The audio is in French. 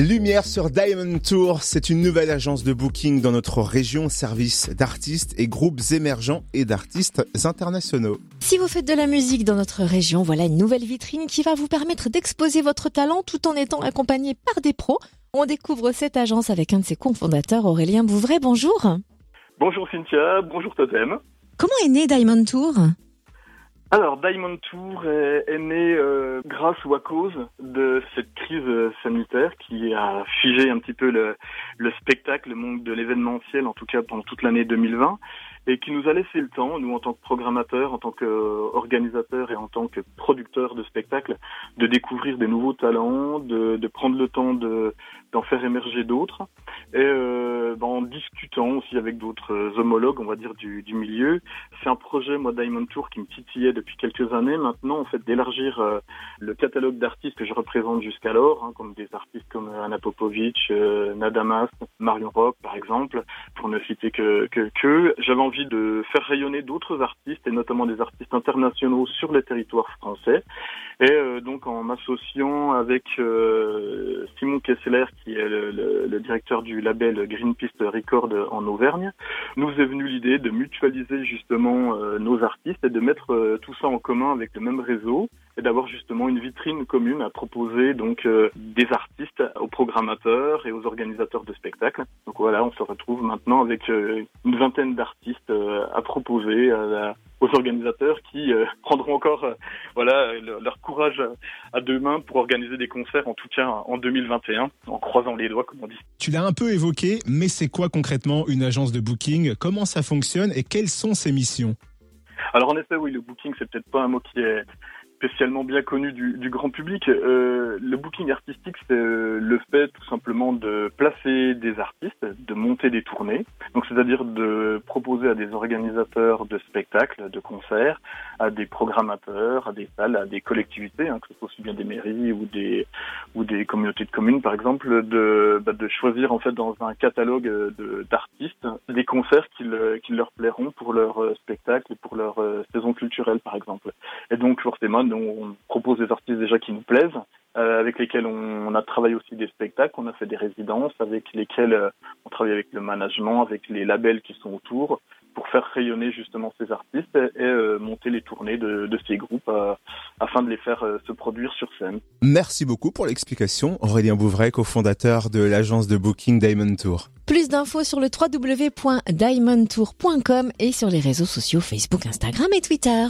Lumière sur Diamond Tour, c'est une nouvelle agence de booking dans notre région, service d'artistes et groupes émergents et d'artistes internationaux. Si vous faites de la musique dans notre région, voilà une nouvelle vitrine qui va vous permettre d'exposer votre talent tout en étant accompagné par des pros. On découvre cette agence avec un de ses cofondateurs, Aurélien Bouvray. Bonjour. Bonjour Cynthia, bonjour Totem. Comment est né Diamond Tour? Alors, Diamond Tour est, né euh, grâce ou à cause de cette crise sanitaire qui a figé un petit peu le, le spectacle, le monde de l'événementiel, en tout cas pendant toute l'année 2020, et qui nous a laissé le temps, nous en tant que programmateurs, en tant qu'organisateurs et en tant que producteurs de spectacles, de découvrir des nouveaux talents, de, de prendre le temps de d'en faire émerger d'autres, et euh, ben, en discutant aussi avec d'autres homologues, on va dire du, du milieu. C'est un projet, moi, Diamond Tour, qui me titillait depuis quelques années maintenant, en fait, d'élargir euh, le catalogue d'artistes que je représente jusqu'alors, hein, comme des artistes comme Anna Popovic, euh, Nadamas, Marion Rock, par exemple, pour ne citer que que, que. J'avais envie de faire rayonner d'autres artistes, et notamment des artistes internationaux sur le territoire français. Et euh, donc, en m'associant avec euh, Simon Kessler, qui est le, le, le, directeur du label Greenpeace Record en Auvergne, nous est venue l'idée de mutualiser justement nos artistes et de mettre tout ça en commun avec le même réseau et d'avoir justement une vitrine commune à proposer donc euh, des artistes aux programmateurs et aux organisateurs de spectacles. Donc voilà, on se retrouve maintenant avec euh, une vingtaine d'artistes euh, à proposer aux organisateurs qui prendront encore voilà leur courage à deux mains pour organiser des concerts en tout cas en 2021 en croisant les doigts comme on dit. Tu l'as un peu évoqué, mais c'est quoi concrètement une agence de booking? Comment ça fonctionne et quelles sont ses missions? Alors en effet, oui, le booking, c'est peut-être pas un mot qui est spécialement bien connu du, grand public. Euh, le booking artistique, c'est euh, le fait tout simplement de placer des artistes, de monter des tournées. Donc, c'est-à-dire de proposer à des organisateurs de spectacles, de concerts, à des programmateurs, à des salles, à des collectivités, hein, que ce soit aussi bien des mairies ou des ou des communautés de communes, par exemple, de bah, de choisir en fait dans un catalogue d'artistes des concerts qui, leur plairont pour leur euh, spectacle pour leur euh, saison culturelle, par exemple. Et donc, forcément, on propose des artistes déjà qui nous plaisent, euh, avec lesquels on, a travaillé aussi des spectacles, on a fait des résidences, avec lesquels euh, on travaille avec le management, avec les labels qui sont autour, pour faire rayonner justement ces artistes et, euh, monter les tournées de, ces groupes afin de les faire se produire sur scène. Merci beaucoup pour l'explication, Aurélien Bouvray, cofondateur de l'agence de booking Diamond Tour. Plus d'infos sur le www.diamondtour.com et sur les réseaux sociaux Facebook, Instagram et Twitter.